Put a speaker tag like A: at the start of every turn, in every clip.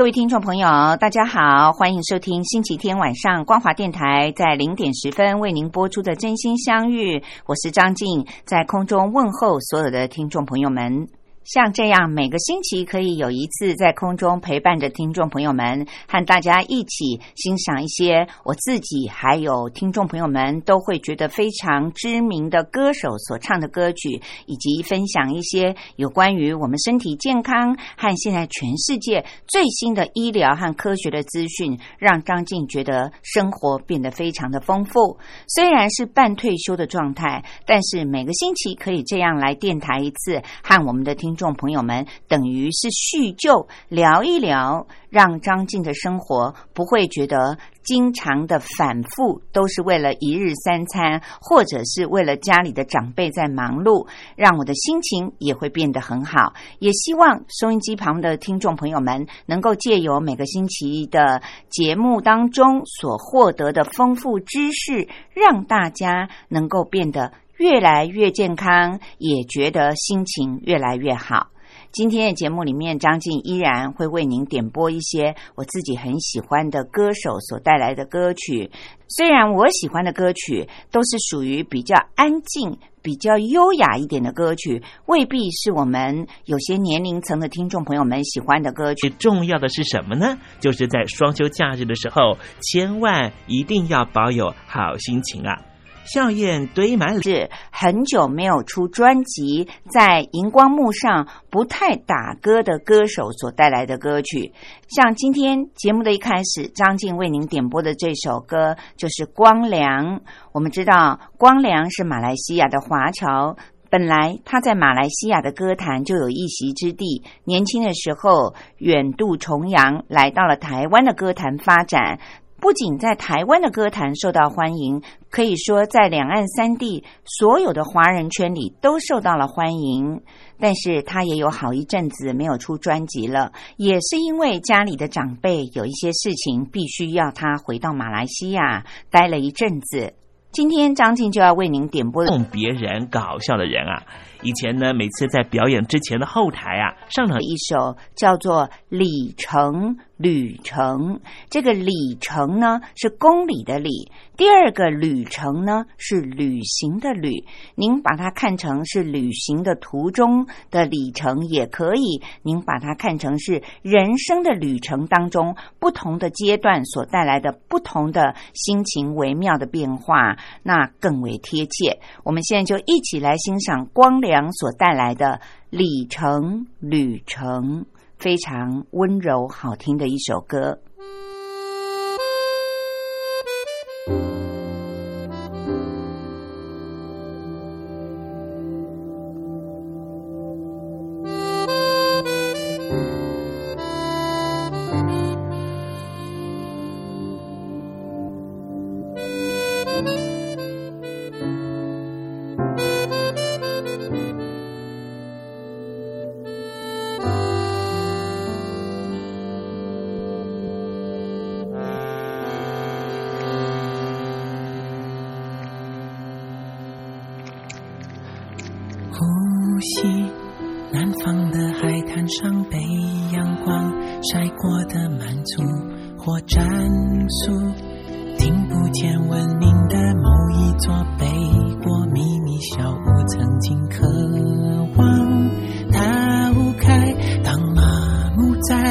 A: 各位听众朋友，大家好，欢迎收听星期天晚上光华电台在零点十分为您播出的《真心相遇》，我是张静，在空中问候所有的听众朋友们。像这样，每个星期可以有一次在空中陪伴着听众朋友们，和大家一起欣赏一些我自己还有听众朋友们都会觉得非常知名的歌手所唱的歌曲，以及分享一些有关于我们身体健康和现在全世界最新的医疗和科学的资讯，让张静觉得生活变得非常的丰富。虽然是半退休的状态，但是每个星期可以这样来电台一次，和我们的听。听众朋友们，等于是叙旧，聊一聊，让张静的生活不会觉得经常的反复，都是为了一日三餐，或者是为了家里的长辈在忙碌，让我的心情也会变得很好。也希望收音机旁的听众朋友们能够借由每个星期的节目当中所获得的丰富知识，让大家能够变得。越来越健康，也觉得心情越来越好。今天的节目里面，张静依然会为您点播一些我自己很喜欢的歌手所带来的歌曲。虽然我喜欢的歌曲都是属于比较安静、比较优雅一点的歌曲，未必是我们有些年龄层的听众朋友们喜欢的歌曲。
B: 重要的是什么呢？就是在双休假日的时候，千万一定要保有好心情啊！笑靥堆满
A: 是很久没有出专辑，在荧光幕上不太打歌的歌手所带来的歌曲，像今天节目的一开始，张静为您点播的这首歌就是《光良》。我们知道，光良是马来西亚的华侨，本来他在马来西亚的歌坛就有一席之地。年轻的时候远渡重洋，来到了台湾的歌坛发展。不仅在台湾的歌坛受到欢迎，可以说在两岸三地所有的华人圈里都受到了欢迎。但是他也有好一阵子没有出专辑了，也是因为家里的长辈有一些事情，必须要他回到马来西亚待了一阵子。今天张静就要为您点播
B: 送别人搞笑的人啊。以前呢，每次在表演之前的后台啊，上场
A: 一首叫做《里程旅程》。这个“里程”呢是公里的“里”，第二个“旅程”呢是旅行的“旅”。您把它看成是旅行的途中的里程也可以，您把它看成是人生的旅程当中不同的阶段所带来的不同的心情微妙的变化，那更为贴切。我们现在就一起来欣赏光良。所带来的里程旅程，非常温柔好听的一首歌。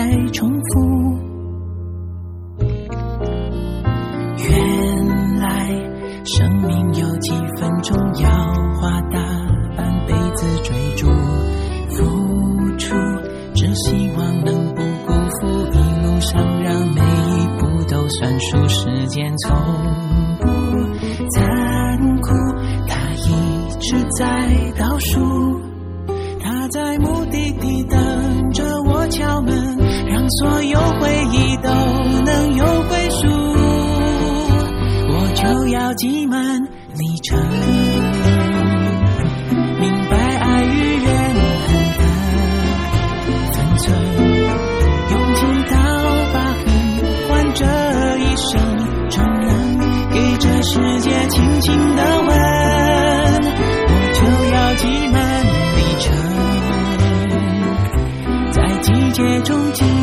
C: 被重复原来生命有几分钟要花大半辈子追逐付出只希望能不辜负一路上让每一步都算数时间从不残酷他一直在倒数他在目的地等所有回忆都能有归属。我就要挤满里程，明白爱与怨恨的分寸，用尽刀疤痕换这一生，终能给这世界轻轻的吻。我就要挤满里程，在季节中惊艳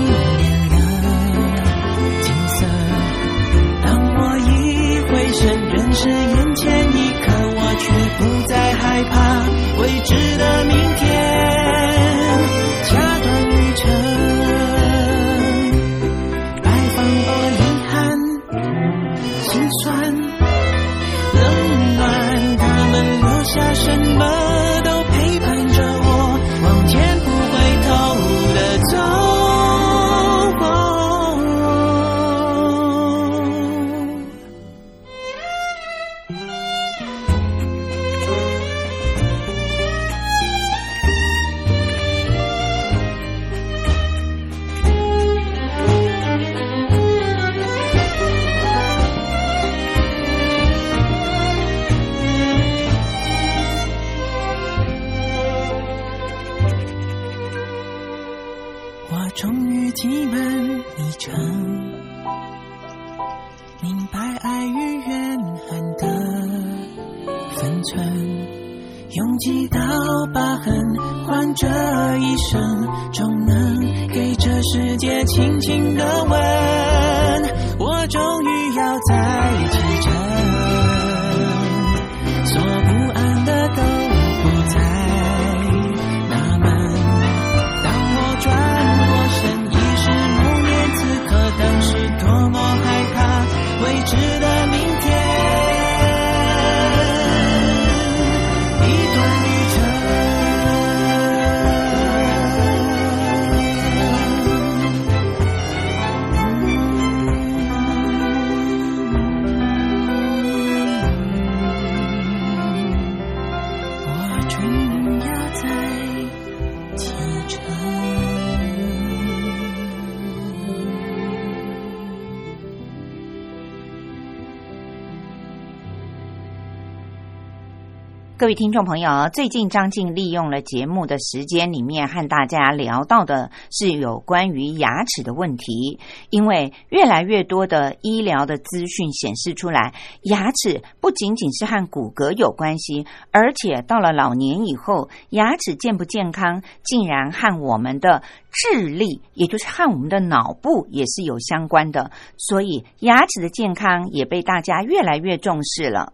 A: 各位听众朋友，最近张静利用了节目的时间里面和大家聊到的是有关于牙齿的问题，因为越来越多的医疗的资讯显示出来，牙齿不仅仅是和骨骼有关系，而且到了老年以后，牙齿健不健康，竟然和我们的智力，也就是和我们的脑部也是有相关的，所以牙齿的健康也被大家越来越重视了。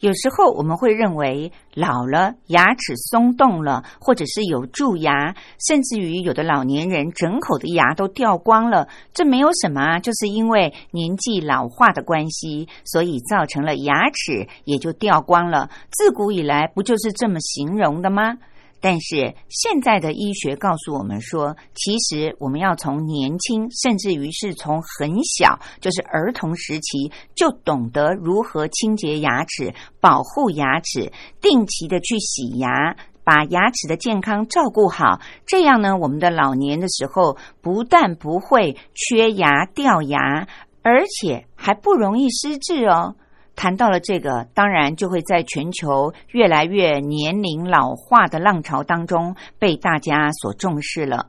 A: 有时候我们会认为老了牙齿松动了，或者是有蛀牙，甚至于有的老年人整口的牙都掉光了，这没有什么啊，就是因为年纪老化的关系，所以造成了牙齿也就掉光了。自古以来不就是这么形容的吗？但是现在的医学告诉我们说，其实我们要从年轻，甚至于是从很小，就是儿童时期，就懂得如何清洁牙齿、保护牙齿，定期的去洗牙，把牙齿的健康照顾好。这样呢，我们的老年的时候，不但不会缺牙掉牙，而且还不容易失智哦。谈到了这个，当然就会在全球越来越年龄老化的浪潮当中被大家所重视了。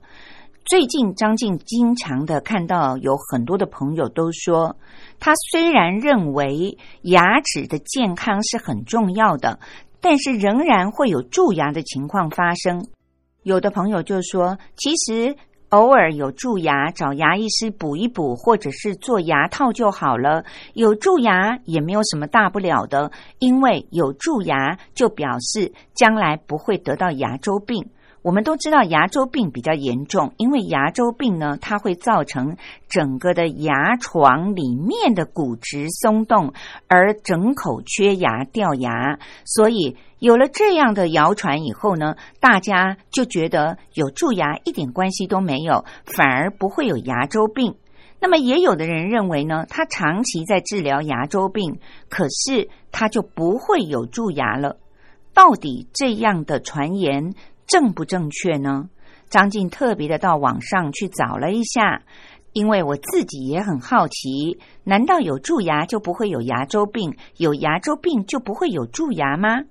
A: 最近张静经常的看到有很多的朋友都说，他虽然认为牙齿的健康是很重要的，但是仍然会有蛀牙的情况发生。有的朋友就说，其实。偶尔有蛀牙，找牙医师补一补，或者是做牙套就好了。有蛀牙也没有什么大不了的，因为有蛀牙就表示将来不会得到牙周病。我们都知道牙周病比较严重，因为牙周病呢，它会造成整个的牙床里面的骨质松动，而整口缺牙掉牙。所以有了这样的谣传以后呢，大家就觉得有蛀牙一点关系都没有，反而不会有牙周病。那么也有的人认为呢，他长期在治疗牙周病，可是他就不会有蛀牙了。到底这样的传言？正不正确呢？张静特别的到网上去找了一下，因为我自己也很好奇，难道有蛀牙就不会有牙周病，有牙周病就不会有蛀牙吗？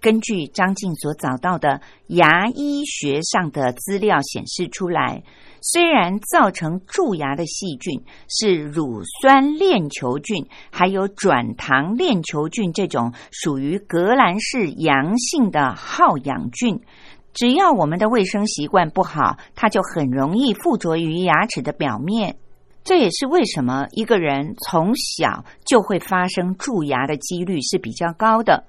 A: 根据张静所找到的牙医学上的资料显示出来，虽然造成蛀牙的细菌是乳酸链球菌，还有转糖链球菌这种属于革兰氏阳性的好氧菌，只要我们的卫生习惯不好，它就很容易附着于牙齿的表面。这也是为什么一个人从小就会发生蛀牙的几率是比较高的。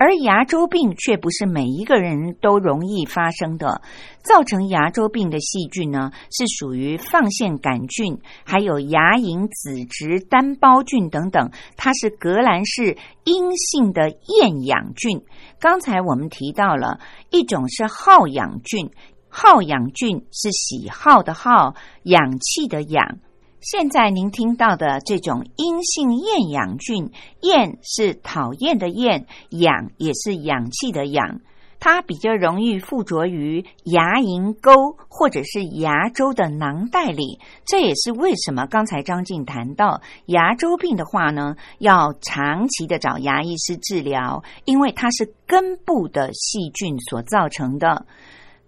A: 而牙周病却不是每一个人都容易发生的。造成牙周病的细菌呢，是属于放线杆菌，还有牙龈子质单胞菌等等。它是革兰氏阴性的厌氧菌。刚才我们提到了一种是好氧菌，好氧菌是喜好的好，氧气的氧。现在您听到的这种阴性厌氧菌，厌是讨厌的厌，氧也是氧气的氧，它比较容易附着于牙龈沟或者是牙周的囊袋里。这也是为什么刚才张静谈到牙周病的话呢，要长期的找牙医师治疗，因为它是根部的细菌所造成的。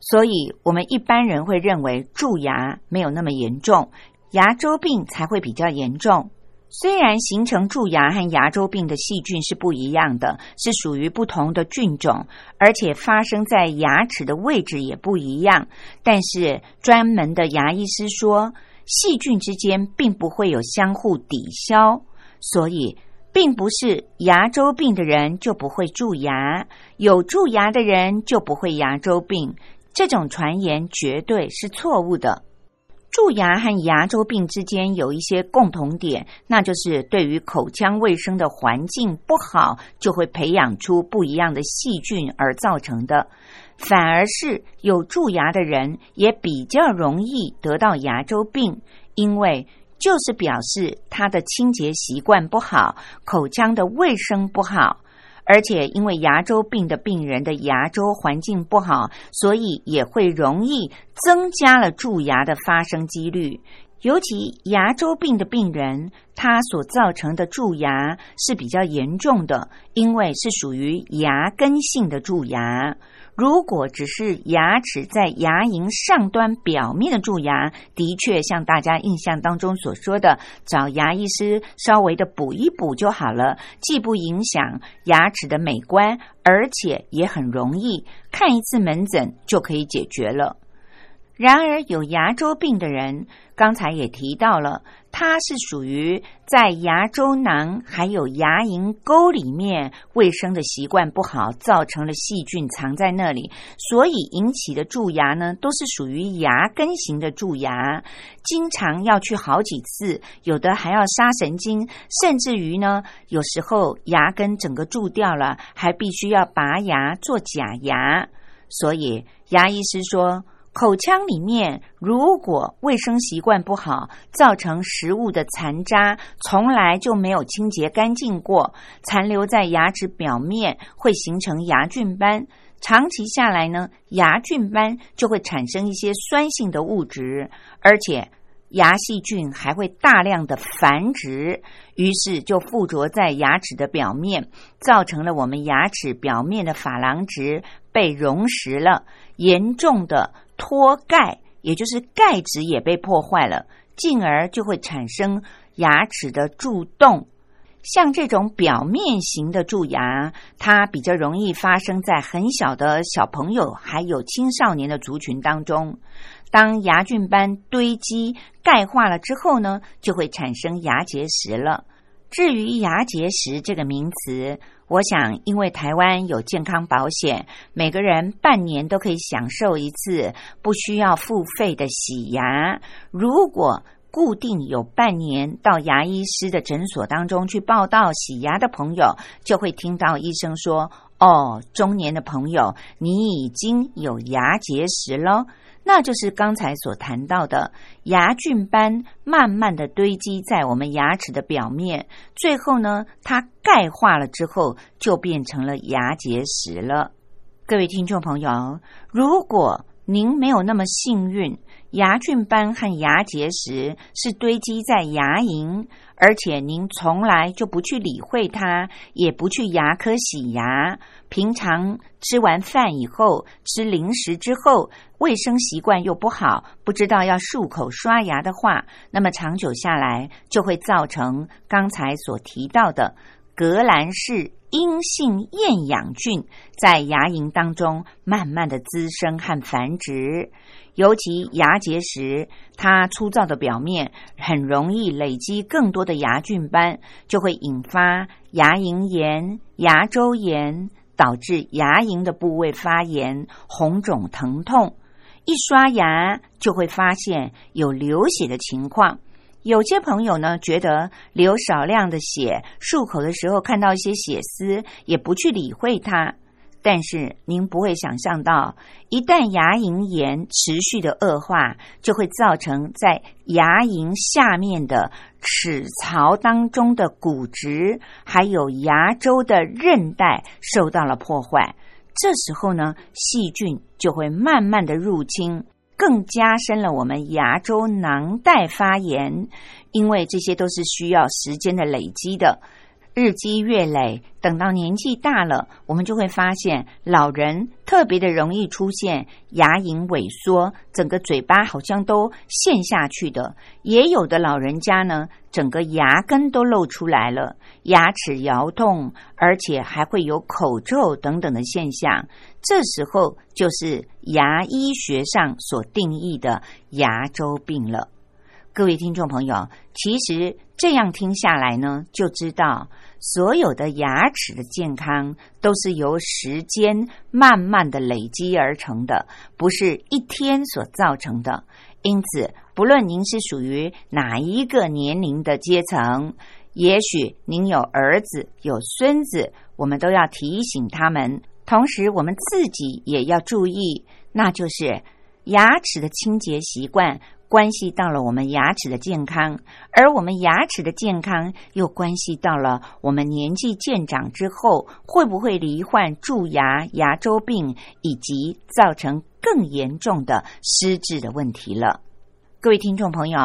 A: 所以，我们一般人会认为蛀牙没有那么严重。牙周病才会比较严重。虽然形成蛀牙和牙周病的细菌是不一样的，是属于不同的菌种，而且发生在牙齿的位置也不一样，但是专门的牙医师说，细菌之间并不会有相互抵消，所以并不是牙周病的人就不会蛀牙，有蛀牙的人就不会牙周病。这种传言绝对是错误的。蛀牙和牙周病之间有一些共同点，那就是对于口腔卫生的环境不好，就会培养出不一样的细菌而造成的。反而是有蛀牙的人也比较容易得到牙周病，因为就是表示他的清洁习惯不好，口腔的卫生不好。而且，因为牙周病的病人的牙周环境不好，所以也会容易增加了蛀牙的发生几率。尤其牙周病的病人，他所造成的蛀牙是比较严重的，因为是属于牙根性的蛀牙。如果只是牙齿在牙龈上端表面的蛀牙，的确像大家印象当中所说的，找牙医师稍微的补一补就好了，既不影响牙齿的美观，而且也很容易，看一次门诊就可以解决了。然而，有牙周病的人，刚才也提到了，它是属于在牙周囊还有牙龈沟里面卫生的习惯不好，造成了细菌藏在那里，所以引起的蛀牙呢，都是属于牙根型的蛀牙，经常要去好几次，有的还要杀神经，甚至于呢，有时候牙根整个蛀掉了，还必须要拔牙做假牙。所以，牙医师说。口腔里面如果卫生习惯不好，造成食物的残渣从来就没有清洁干净过，残留在牙齿表面会形成牙菌斑。长期下来呢，牙菌斑就会产生一些酸性的物质，而且牙细菌还会大量的繁殖，于是就附着在牙齿的表面，造成了我们牙齿表面的珐琅质被溶蚀了，严重的。脱钙，也就是钙质也被破坏了，进而就会产生牙齿的蛀洞。像这种表面型的蛀牙，它比较容易发生在很小的小朋友还有青少年的族群当中。当牙菌斑堆积、钙化了之后呢，就会产生牙结石了。至于牙结石这个名词，我想，因为台湾有健康保险，每个人半年都可以享受一次不需要付费的洗牙。如果固定有半年到牙医师的诊所当中去报道洗牙的朋友，就会听到医生说：“哦，中年的朋友，你已经有牙结石了。”那就是刚才所谈到的牙菌斑，慢慢的堆积在我们牙齿的表面，最后呢，它钙化了之后，就变成了牙结石了。各位听众朋友，如果您没有那么幸运，牙菌斑和牙结石是堆积在牙龈，而且您从来就不去理会它，也不去牙科洗牙。平常吃完饭以后，吃零食之后，卫生习惯又不好，不知道要漱口刷牙的话，那么长久下来就会造成刚才所提到的革兰氏阴性厌氧菌在牙龈当中慢慢的滋生和繁殖。尤其牙结石，它粗糙的表面很容易累积更多的牙菌斑，就会引发牙龈炎、牙周炎，导致牙龈的部位发炎、红肿疼痛。一刷牙就会发现有流血的情况。有些朋友呢，觉得流少量的血，漱口的时候看到一些血丝，也不去理会它。但是您不会想象到，一旦牙龈炎持续的恶化，就会造成在牙龈下面的齿槽当中的骨质，还有牙周的韧带受到了破坏。这时候呢，细菌就会慢慢的入侵，更加深了我们牙周囊袋发炎。因为这些都是需要时间的累积的。日积月累，等到年纪大了，我们就会发现，老人特别的容易出现牙龈萎缩，整个嘴巴好像都陷下去的；也有的老人家呢，整个牙根都露出来了，牙齿摇动，而且还会有口臭等等的现象。这时候就是牙医学上所定义的牙周病了。各位听众朋友，其实这样听下来呢，就知道所有的牙齿的健康都是由时间慢慢的累积而成的，不是一天所造成的。因此，不论您是属于哪一个年龄的阶层，也许您有儿子有孙子，我们都要提醒他们，同时我们自己也要注意，那就是牙齿的清洁习惯。关系到了我们牙齿的健康，而我们牙齿的健康又关系到了我们年纪渐长之后会不会罹患蛀牙、牙周病，以及造成更严重的失智的问题了。各位听众朋友，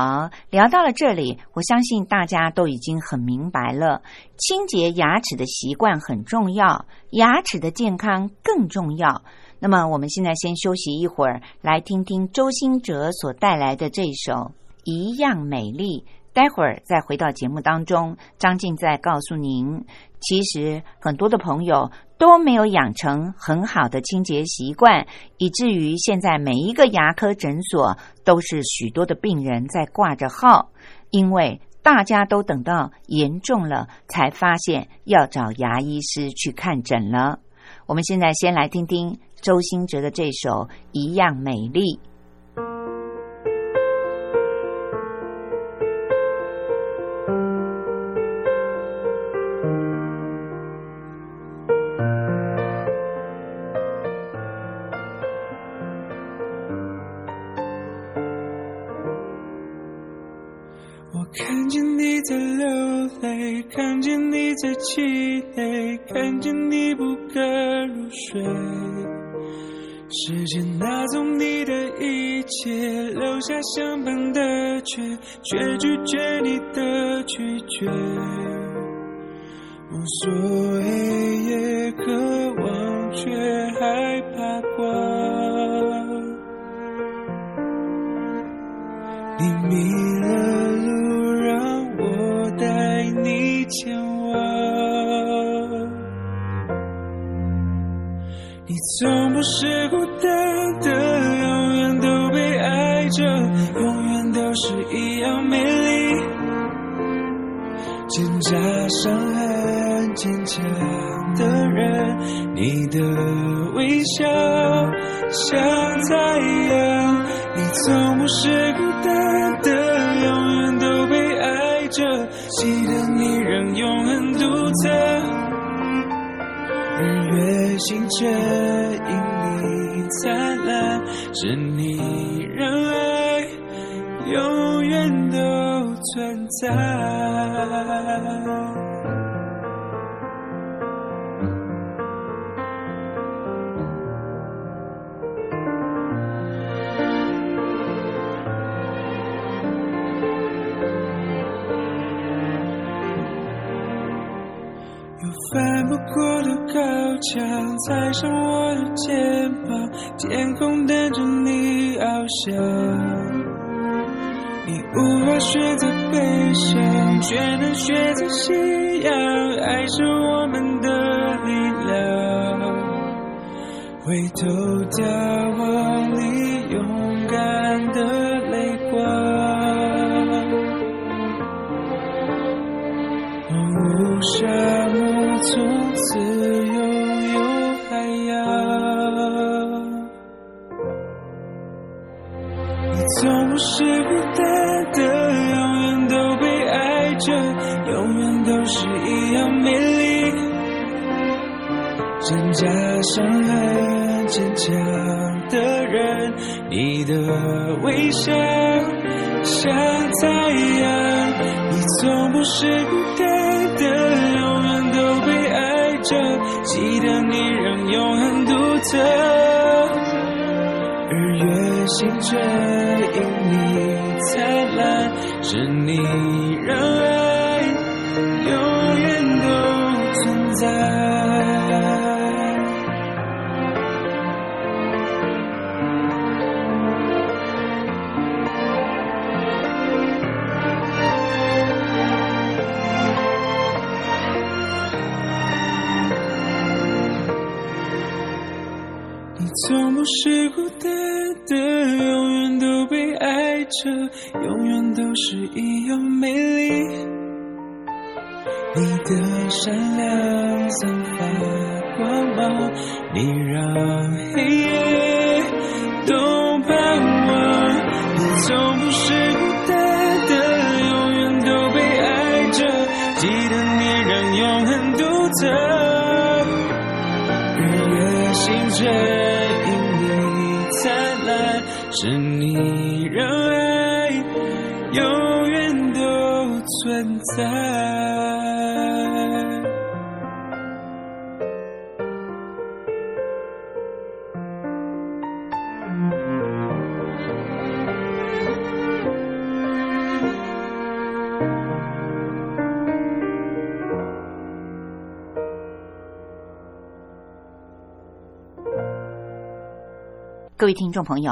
A: 聊到了这里，我相信大家都已经很明白了，清洁牙齿的习惯很重要，牙齿的健康更重要。那么，我们现在先休息一会儿，来听听周兴哲所带来的这首《一样美丽》。待会儿再回到节目当中，张静再告诉您，其实很多的朋友都没有养成很好的清洁习惯，以至于现在每一个牙科诊所都是许多的病人在挂着号，因为大家都等到严重了才发现要找牙医师去看诊了。我们现在先来听听。周兴哲的这首《一样美丽》。
D: 我看见你在流泪，看见你在气馁，看见下相伴的却却拒绝你的拒绝。无所谓也渴望，却害怕挂。你迷了路，让我带你前往。你从不是孤单的，加上很坚强的人，你的微笑像太阳。你从不是孤单的，永远都被爱着，记得你仍永恒独特。日月星辰因你灿烂，是你存在。有翻不过的高墙踩上我的肩膀天空等着你翱翔。无法选择悲伤，却能选择信仰，爱是我们的力量。回头眺望真假伤痕坚强的人，你的微笑像太阳。你从不是孤单的，永远都被爱着，记得你让永恒独特。日月星辰因你灿烂，是你让爱是孤单的，永远都被爱着，永远都是一样美丽。你的善良散发光芒，你让黑夜都盼望。你从不是孤单的，永远都被爱着，记得你让永恒独特。日月星辰，是你让爱永远都存在。
A: 各位听众朋友，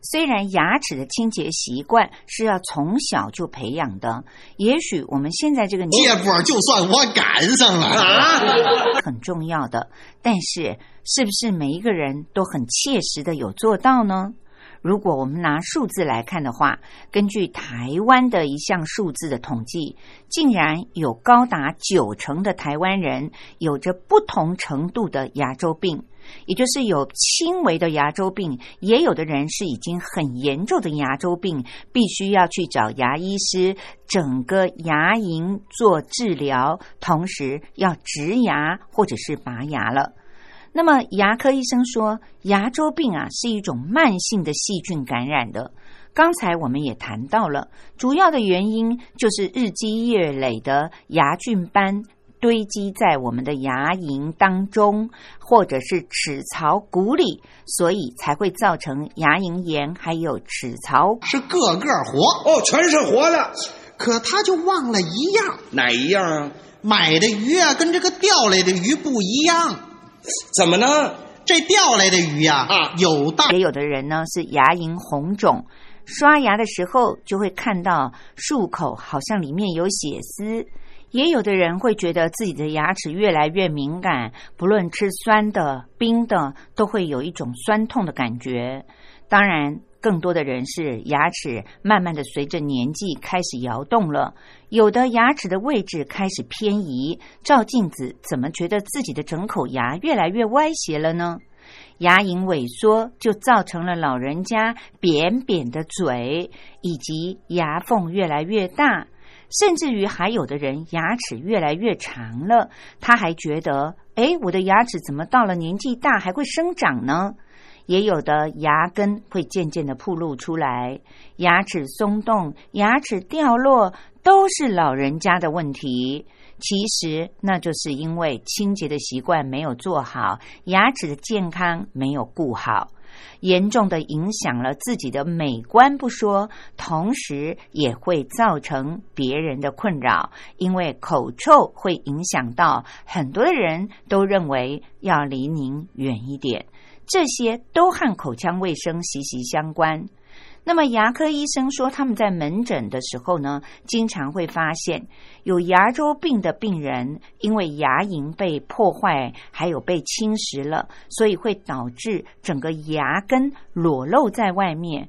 A: 虽然牙齿的清洁习惯是要从小就培养的，也许我们现在这个年
E: 这波就算我赶上了啊！
A: 很重要的，但是是不是每一个人都很切实的有做到呢？如果我们拿数字来看的话，根据台湾的一项数字的统计，竟然有高达九成的台湾人有着不同程度的牙周病。也就是有轻微的牙周病，也有的人是已经很严重的牙周病，必须要去找牙医师，整个牙龈做治疗，同时要植牙或者是拔牙了。那么牙科医生说，牙周病啊是一种慢性的细菌感染的。刚才我们也谈到了，主要的原因就是日积月累的牙菌斑。堆积在我们的牙龈当中，或者是齿槽骨里，所以才会造成牙龈炎，还有齿槽。
E: 是个个活，
F: 哦，全是活的，
E: 可他就忘了一样，
F: 哪一样啊？
E: 买的鱼啊跟这个钓来的鱼不一样。
F: 怎么呢？
E: 这钓来的鱼呀、
F: 啊
E: 有大
A: 也有的人呢是牙龈红肿，刷牙的时候就会看到漱口好像里面有血丝。也有的人会觉得自己的牙齿越来越敏感，不论吃酸的、冰的，都会有一种酸痛的感觉。当然，更多的人是牙齿慢慢的随着年纪开始摇动了，有的牙齿的位置开始偏移，照镜子怎么觉得自己的整口牙越来越歪斜了呢？牙龈萎缩就造成了老人家扁扁的嘴，以及牙缝越来越大。甚至于还有的人牙齿越来越长了，他还觉得，哎，我的牙齿怎么到了年纪大还会生长呢？也有的牙根会渐渐的暴露出来，牙齿松动、牙齿掉落，都是老人家的问题。其实那就是因为清洁的习惯没有做好，牙齿的健康没有顾好。严重的影响了自己的美观不说，同时也会造成别人的困扰，因为口臭会影响到很多的人都认为要离您远一点，这些都和口腔卫生息息相关。那么牙科医生说，他们在门诊的时候呢，经常会发现有牙周病的病人，因为牙龈被破坏，还有被侵蚀了，所以会导致整个牙根裸露在外面，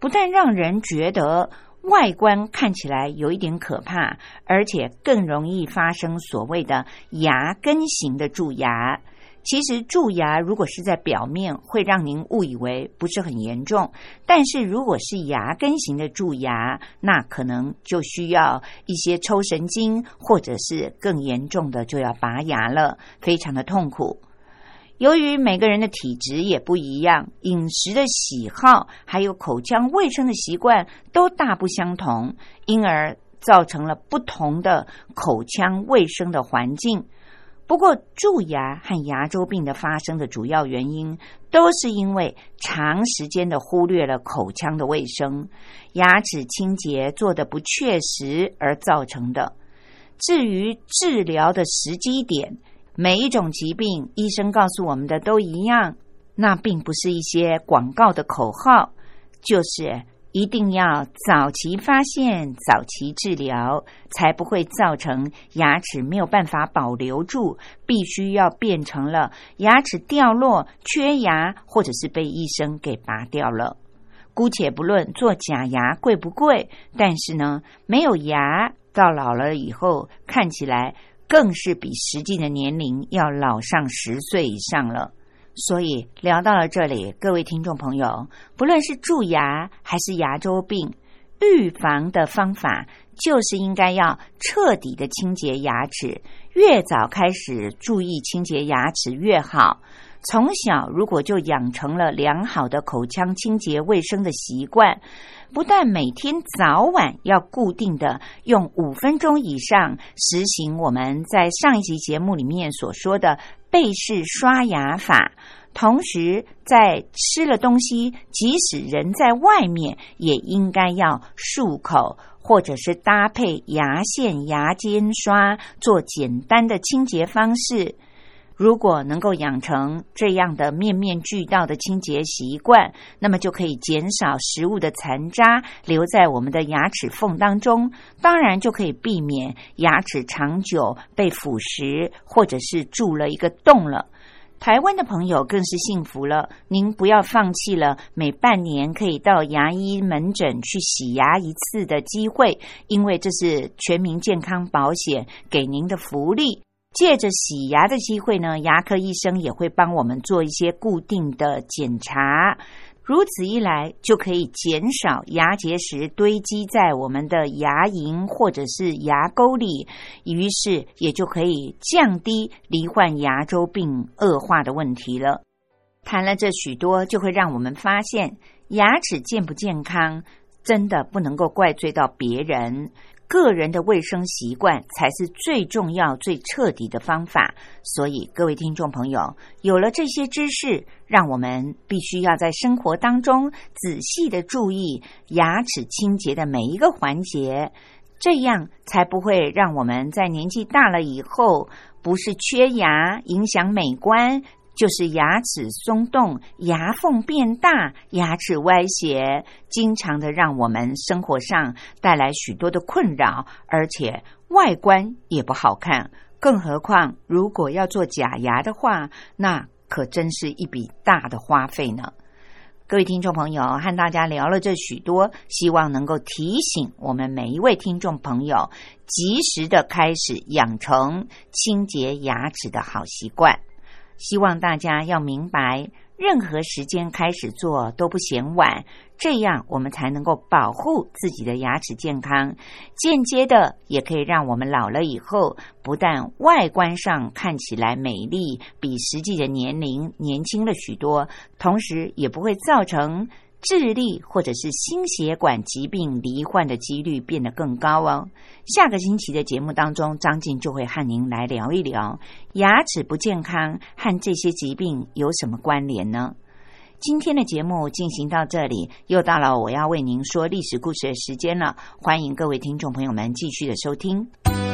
A: 不但让人觉得外观看起来有一点可怕，而且更容易发生所谓的牙根型的蛀牙。其实蛀牙如果是在表面，会让您误以为不是很严重；但是如果是牙根型的蛀牙，那可能就需要一些抽神经，或者是更严重的就要拔牙了，非常的痛苦。由于每个人的体质也不一样，饮食的喜好，还有口腔卫生的习惯都大不相同，因而造成了不同的口腔卫生的环境。不过，蛀牙和牙周病的发生的主要原因，都是因为长时间的忽略了口腔的卫生、牙齿清洁做的不确实而造成的。至于治疗的时机点，每一种疾病，医生告诉我们的都一样，那并不是一些广告的口号，就是。一定要早期发现、早期治疗，才不会造成牙齿没有办法保留住，必须要变成了牙齿掉落、缺牙，或者是被医生给拔掉了。姑且不论做假牙贵不贵，但是呢，没有牙到老了以后，看起来更是比实际的年龄要老上十岁以上了。所以聊到了这里，各位听众朋友，不论是蛀牙还是牙周病，预防的方法就是应该要彻底的清洁牙齿，越早开始注意清洁牙齿越好。从小如果就养成了良好的口腔清洁卫生的习惯，不但每天早晚要固定的用五分钟以上实行我们在上一集节目里面所说的。背式刷牙法，同时在吃了东西，即使人在外面，也应该要漱口，或者是搭配牙线、牙尖刷做简单的清洁方式。如果能够养成这样的面面俱到的清洁习惯，那么就可以减少食物的残渣留在我们的牙齿缝当中，当然就可以避免牙齿长久被腐蚀或者是蛀了一个洞了。台湾的朋友更是幸福了，您不要放弃了每半年可以到牙医门诊去洗牙一次的机会，因为这是全民健康保险给您的福利。借着洗牙的机会呢，牙科医生也会帮我们做一些固定的检查。如此一来，就可以减少牙结石堆积在我们的牙龈或者是牙沟里，于是也就可以降低罹患牙周病恶化的问题了。谈了这许多，就会让我们发现，牙齿健不健康，真的不能够怪罪到别人。个人的卫生习惯才是最重要、最彻底的方法。所以，各位听众朋友，有了这些知识，让我们必须要在生活当中仔细的注意牙齿清洁的每一个环节，这样才不会让我们在年纪大了以后，不是缺牙影响美观。就是牙齿松动、牙缝变大、牙齿歪斜，经常的让我们生活上带来许多的困扰，而且外观也不好看。更何况，如果要做假牙的话，那可真是一笔大的花费呢。各位听众朋友，和大家聊了这许多，希望能够提醒我们每一位听众朋友，及时的开始养成清洁牙齿的好习惯。希望大家要明白，任何时间开始做都不嫌晚，这样我们才能够保护自己的牙齿健康。间接的，也可以让我们老了以后，不但外观上看起来美丽，比实际的年龄年轻了许多，同时也不会造成。智力或者是心血管疾病罹患的几率变得更高哦。下个星期的节目当中，张静就会和您来聊一聊牙齿不健康和这些疾病有什么关联呢？今天的节目进行到这里，又到了我要为您说历史故事的时间了。欢迎各位听众朋友们继续的收听。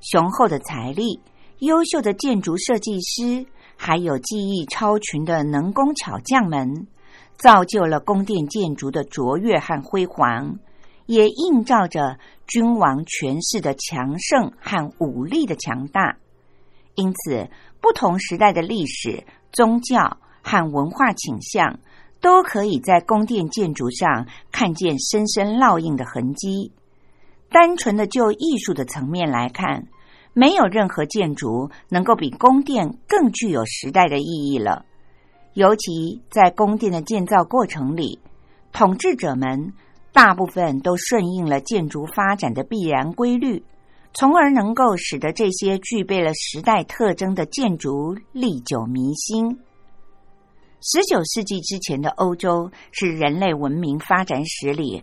A: 雄厚的财力、优秀的建筑设计师，还有技艺超群的能工巧匠们，造就了宫殿建筑的卓越和辉煌，也映照着君王权势的强盛和武力的强大。因此，不同时代的历史、宗教和文化倾向，都可以在宫殿建筑上看见深深烙印的痕迹。单纯的就艺术的层面来看，没有任何建筑能够比宫殿更具有时代的意义了。尤其在宫殿的建造过程里，统治者们大部分都顺应了建筑发展的必然规律，从而能够使得这些具备了时代特征的建筑历久弥新。十九世纪之前的欧洲是人类文明发展史里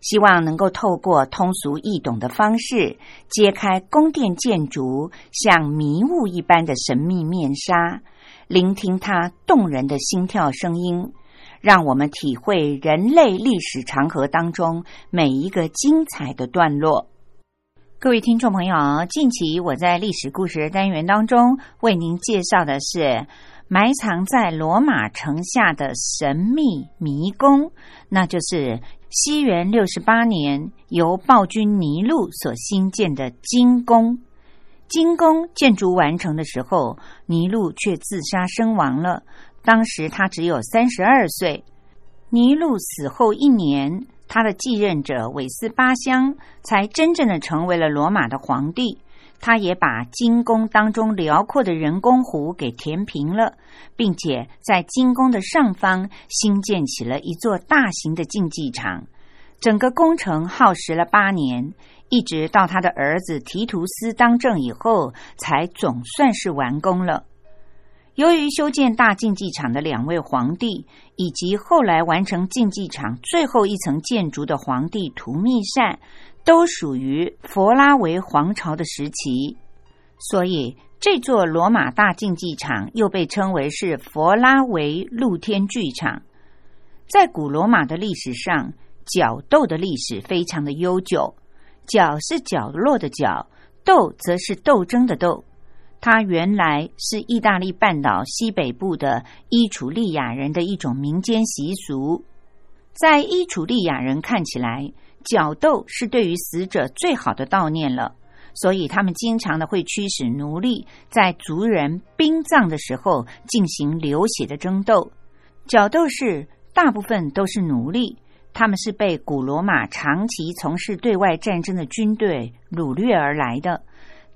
A: 希望能够透过通俗易懂的方式，揭开宫殿建筑像迷雾一般的神秘面纱，聆听它动人的心跳声音，让我们体会人类历史长河当中每一个精彩的段落。各位听众朋友，近期我在历史故事单元当中为您介绍的是。埋藏在罗马城下的神秘迷宫，那就是西元六十八年由暴君尼禄所兴建的金宫。金宫建筑完成的时候，尼禄却自杀身亡了。当时他只有三十二岁。尼禄死后一年，他的继任者韦斯巴乡才真正的成为了罗马的皇帝。他也把金宫当中辽阔的人工湖给填平了，并且在金宫的上方新建起了一座大型的竞技场。整个工程耗时了八年，一直到他的儿子提图斯当政以后，才总算是完工了。由于修建大竞技场的两位皇帝，以及后来完成竞技场最后一层建筑的皇帝图密善。都属于佛拉维皇朝的时期，所以这座罗马大竞技场又被称为是佛拉维露天剧场。在古罗马的历史上，角斗的历史非常的悠久。角是角落的角，斗则是斗争的斗。它原来是意大利半岛西北部的伊楚利亚人的一种民间习俗。在伊楚利亚人看起来。角斗是对于死者最好的悼念了，所以他们经常的会驱使奴隶在族人殡葬的时候进行流血的争斗。角斗士大部分都是奴隶，他们是被古罗马长期从事对外战争的军队掳掠而来的。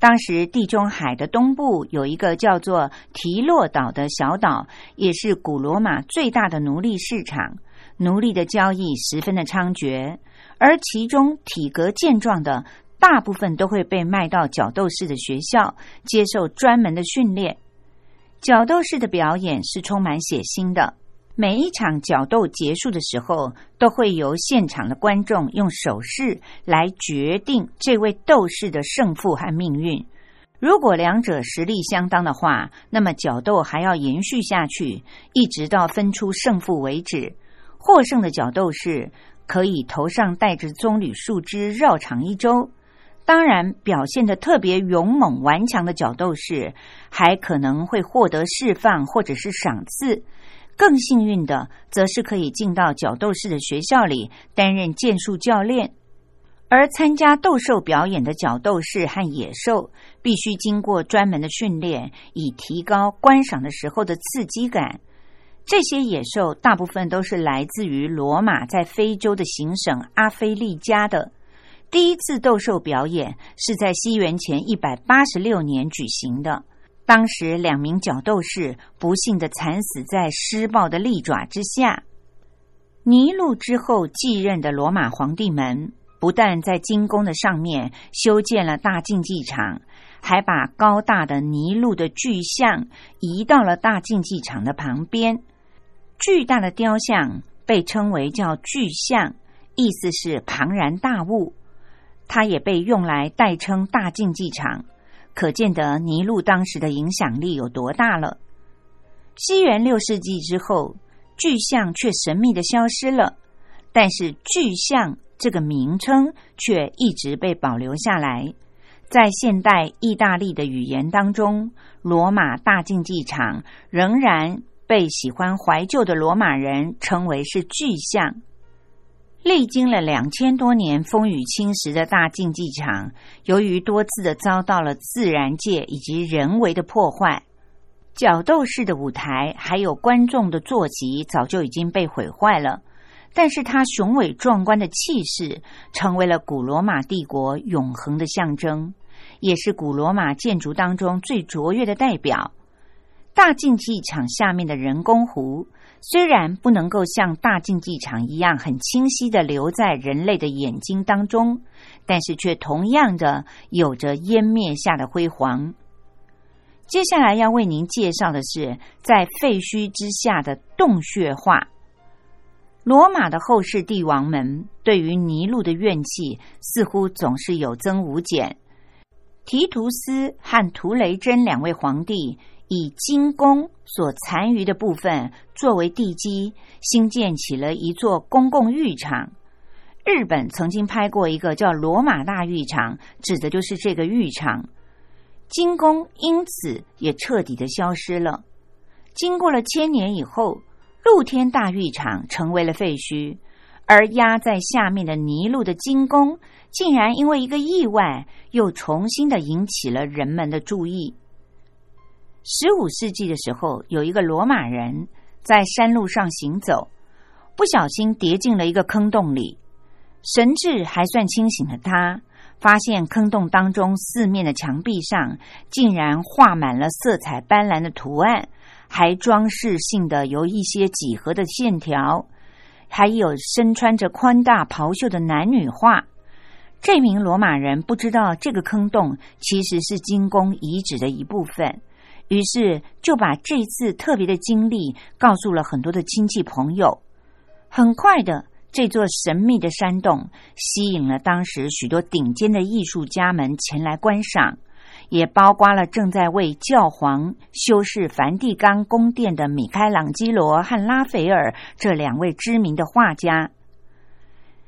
A: 当时地中海的东部有一个叫做提洛岛的小岛，也是古罗马最大的奴隶市场，奴隶的交易十分的猖獗。而其中体格健壮的大部分都会被卖到角斗士的学校，接受专门的训练。角斗士的表演是充满血腥的。每一场角斗结束的时候，都会由现场的观众用手势来决定这位斗士的胜负和命运。如果两者实力相当的话，那么角斗还要延续下去，一直到分出胜负为止。获胜的角斗士。可以头上戴着棕榈树枝绕场一周，当然表现的特别勇猛顽强的角斗士还可能会获得释放或者是赏赐。更幸运的，则是可以进到角斗士的学校里担任剑术教练。而参加斗兽表演的角斗士和野兽，必须经过专门的训练，以提高观赏的时候的刺激感。这些野兽大部分都是来自于罗马在非洲的行省阿非利加的。第一次斗兽表演是在西元前一百八十六年举行的。当时两名角斗士不幸的惨死在施暴的利爪之下。尼禄之后继任的罗马皇帝们，不但在金宫的上面修建了大竞技场，还把高大的尼禄的巨像移到了大竞技场的旁边。巨大的雕像被称为叫巨像，意思是庞然大物。它也被用来代称大竞技场，可见得尼禄当时的影响力有多大了。西元六世纪之后，巨像却神秘的消失了，但是巨像这个名称却一直被保留下来。在现代意大利的语言当中，罗马大竞技场仍然。被喜欢怀旧的罗马人称为是巨像。历经了两千多年风雨侵蚀的大竞技场，由于多次的遭到了自然界以及人为的破坏，角斗士的舞台还有观众的坐席早就已经被毁坏了。但是它雄伟壮观的气势，成为了古罗马帝国永恒的象征，也是古罗马建筑当中最卓越的代表。大竞技场下面的人工湖，虽然不能够像大竞技场一样很清晰的留在人类的眼睛当中，但是却同样的有着湮灭下的辉煌。接下来要为您介绍的是在废墟之下的洞穴画。罗马的后世帝王们对于尼禄的怨气似乎总是有增无减。提图斯和图雷真两位皇帝以金宫所残余的部分作为地基，兴建起了一座公共浴场。日本曾经拍过一个叫“罗马大浴场”，指的就是这个浴场。金宫因此也彻底的消失了。经过了千年以后，露天大浴场成为了废墟，而压在下面的泥路的金宫，竟然因为一个意外，又重新的引起了人们的注意。十五世纪的时候，有一个罗马人在山路上行走，不小心跌进了一个坑洞里。神智还算清醒的他，发现坑洞当中四面的墙壁上竟然画满了色彩斑斓的图案。还装饰性的有一些几何的线条，还有身穿着宽大袍袖的男女画。这名罗马人不知道这个坑洞其实是金宫遗址的一部分，于是就把这次特别的经历告诉了很多的亲戚朋友。很快的，这座神秘的山洞吸引了当时许多顶尖的艺术家们前来观赏。也包括了正在为教皇修饰梵蒂冈宫殿的米开朗基罗和拉斐尔这两位知名的画家。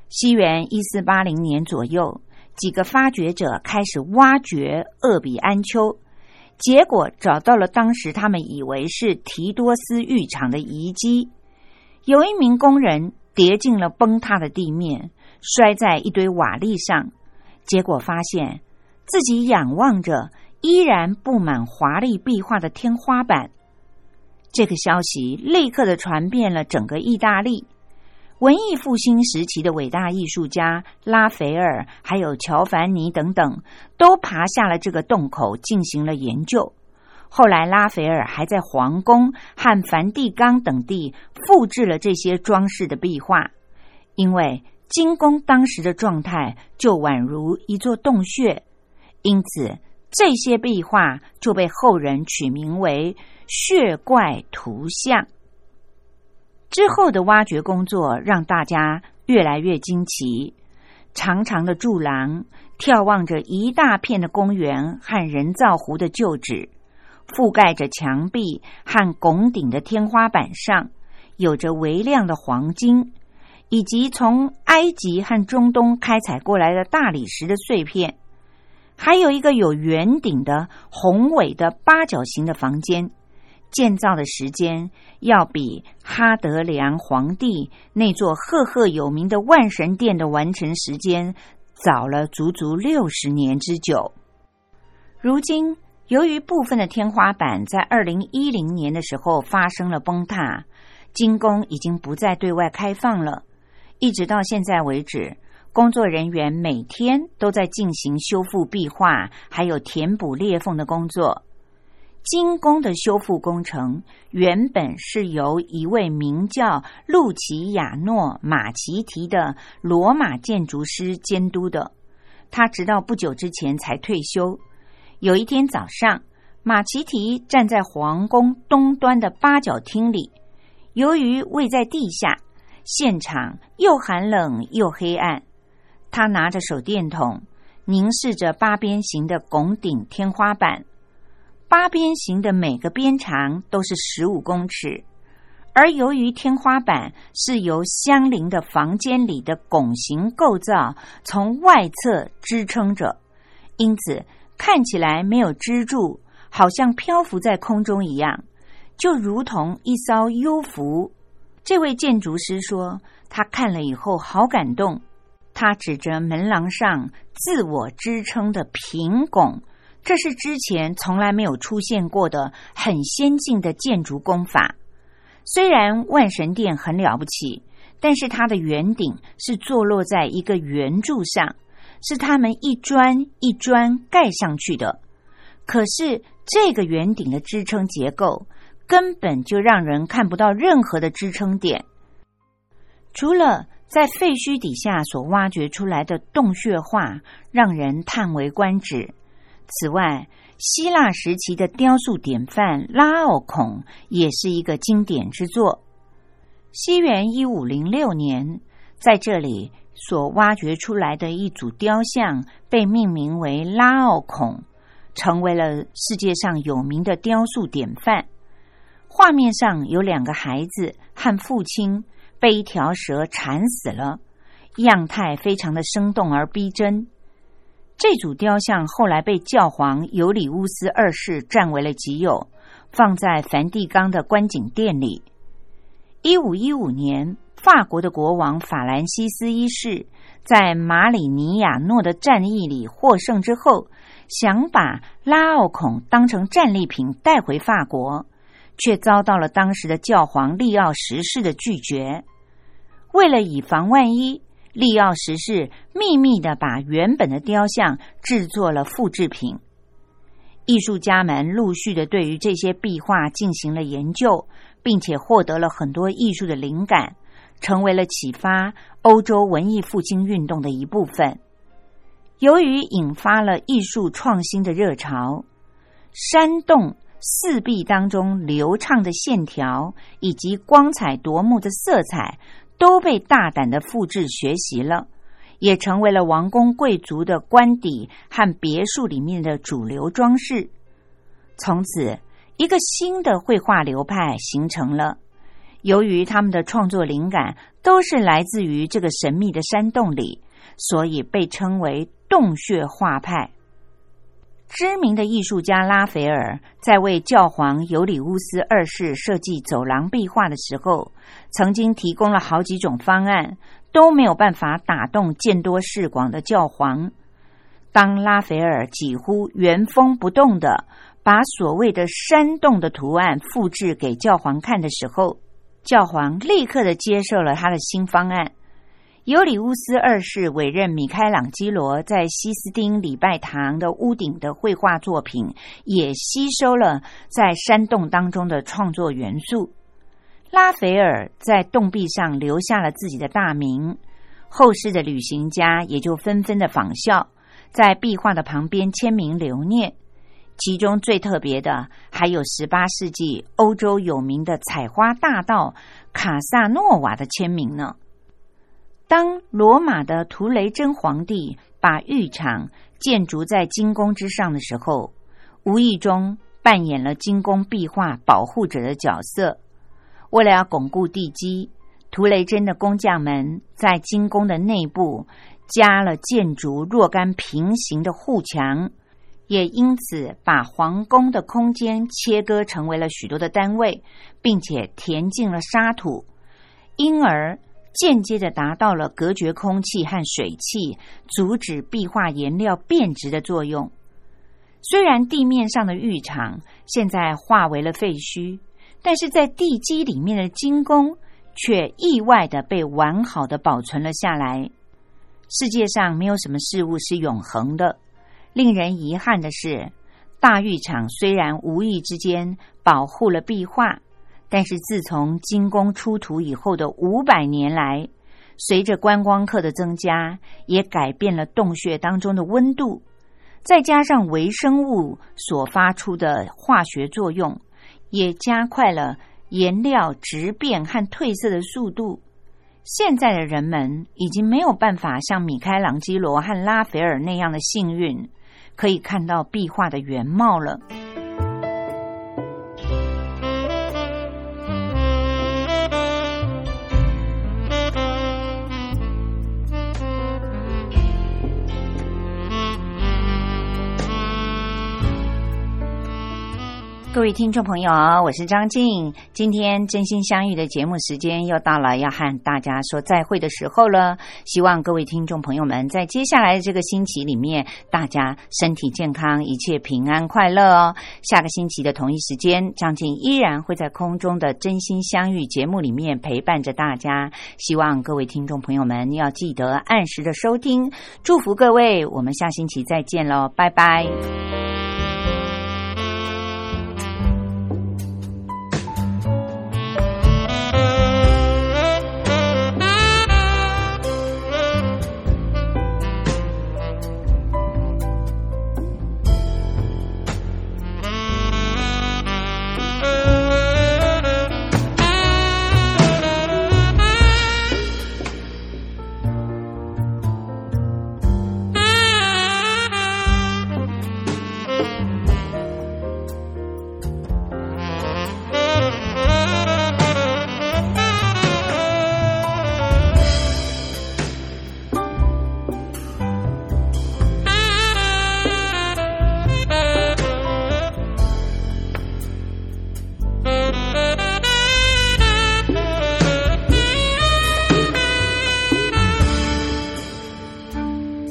A: 西元一四八零年左右，几个发掘者开始挖掘厄比安丘，结果找到了当时他们以为是提多斯浴场的遗迹。有一名工人跌进了崩塌的地面，摔在一堆瓦砾上，结果发现。自己仰望着依然布满华丽壁画的天花板，这个消息立刻的传遍了整个意大利。文艺复兴时期的伟大艺术家拉斐尔，还有乔凡尼等等，都爬下了这个洞口进行了研究。后来，拉斐尔还在皇宫和梵蒂冈等地复制了这些装饰的壁画，因为金宫当时的状态就宛如一座洞穴。因此，这些壁画就被后人取名为“血怪图像”。之后的挖掘工作让大家越来越惊奇。长长的柱廊眺望着一大片的公园和人造湖的旧址，覆盖着墙壁和拱顶的天花板上，有着微亮的黄金，以及从埃及和中东开采过来的大理石的碎片。还有一个有圆顶的宏伟的八角形的房间，建造的时间要比哈德良皇帝那座赫赫有名的万神殿的完成时间早了足足六十年之久。如今，由于部分的天花板在二零一零年的时候发生了崩塌，金宫已经不再对外开放了，一直到现在为止。工作人员每天都在进行修复壁画，还有填补裂缝的工作。金宫的修复工程原本是由一位名叫路奇亚诺·马奇提的罗马建筑师监督的，他直到不久之前才退休。有一天早上，马奇提站在皇宫东端的八角厅里，由于位在地下，现场又寒冷又黑暗。他拿着手电筒，凝视着八边形的拱顶天花板。八边形的每个边长都是十五公尺，而由于天花板是由相邻的房间里的拱形构造从外侧支撑着，因此看起来没有支柱，好像漂浮在空中一样，就如同一艘幽浮。这位建筑师说：“他看了以后好感动。”他指着门廊上自我支撑的平拱，这是之前从来没有出现过的很先进的建筑工法。虽然万神殿很了不起，但是它的圆顶是坐落在一个圆柱上，是他们一砖一砖盖上去的。可是这个圆顶的支撑结构根本就让人看不到任何的支撑点，除了。在废墟底下所挖掘出来的洞穴画，让人叹为观止。此外，希腊时期的雕塑典范拉奥孔也是一个经典之作。西元一五零六年，在这里所挖掘出来的一组雕像被命名为拉奥孔，成为了世界上有名的雕塑典范。画面上有两个孩子和父亲被一条蛇缠死了，样态非常的生动而逼真。这组雕像后来被教皇尤里乌斯二世占为了己有，放在梵蒂冈的观景殿里。一五一五年，法国的国王法兰西斯一世在马里尼亚诺的战役里获胜之后，想把拉奥孔当成战利品带回法国，却遭到了当时的教皇利奥十世的拒绝。为了以防万一，利奥十世秘密的把原本的雕像制作了复制品。艺术家们陆续的对于这些壁画进行了研究。并且获得了很多艺术的灵感，成为了启发欧洲文艺复兴运动的一部分。由于引发了艺术创新的热潮，山洞四壁当中流畅的线条以及光彩夺目的色彩都被大胆的复制学习了，也成为了王公贵族的官邸和别墅里面的主流装饰。从此。一个新的绘画流派形成了。由于他们的创作灵感都是来自于这个神秘的山洞里，所以被称为洞穴画派。知名的艺术家拉斐尔在为教皇尤里乌斯二世设计走廊壁画的时候，曾经提供了好几种方案，都没有办法打动见多识广的教皇。当拉斐尔几乎原封不动的。把所谓的山洞的图案复制给教皇看的时候，教皇立刻的接受了他的新方案。尤里乌斯二世委任米开朗基罗在西斯丁礼拜堂的屋顶的绘画作品，也吸收了在山洞当中的创作元素。拉斐尔在洞壁上留下了自己的大名，后世的旅行家也就纷纷的仿效，在壁画的旁边签名留念。其中最特别的，还有十八世纪欧洲有名的采花大盗卡萨诺瓦的签名呢。当罗马的图雷真皇帝把浴场建筑在金宫之上的时候，无意中扮演了金宫壁画保护者的角色。为了要巩固地基，图雷真的工匠们在金宫的内部加了建筑若干平行的护墙。也因此把皇宫的空间切割成为了许多的单位，并且填进了沙土，因而间接的达到了隔绝空气和水汽、阻止壁画颜料变质的作用。虽然地面上的浴场现在化为了废墟，但是在地基里面的金宫却意外的被完好的保存了下来。世界上没有什么事物是永恒的。令人遗憾的是，大浴场虽然无意之间保护了壁画，但是自从金宫出土以后的五百年来，随着观光客的增加，也改变了洞穴当中的温度，再加上微生物所发出的化学作用，也加快了颜料质变和褪色的速度。现在的人们已经没有办法像米开朗基罗和拉斐尔那样的幸运。可以看到壁画的原貌了。各位听众朋友，我是张静。今天真心相遇的节目时间又到了，要和大家说再会的时候了。希望各位听众朋友们在接下来的这个星期里面，大家身体健康，一切平安快乐哦。下个星期的同一时间，张静依然会在空中的真心相遇节目里面陪伴着大家。希望各位听众朋友们要记得按时的收听，祝福各位，我们下星期再见喽，拜拜。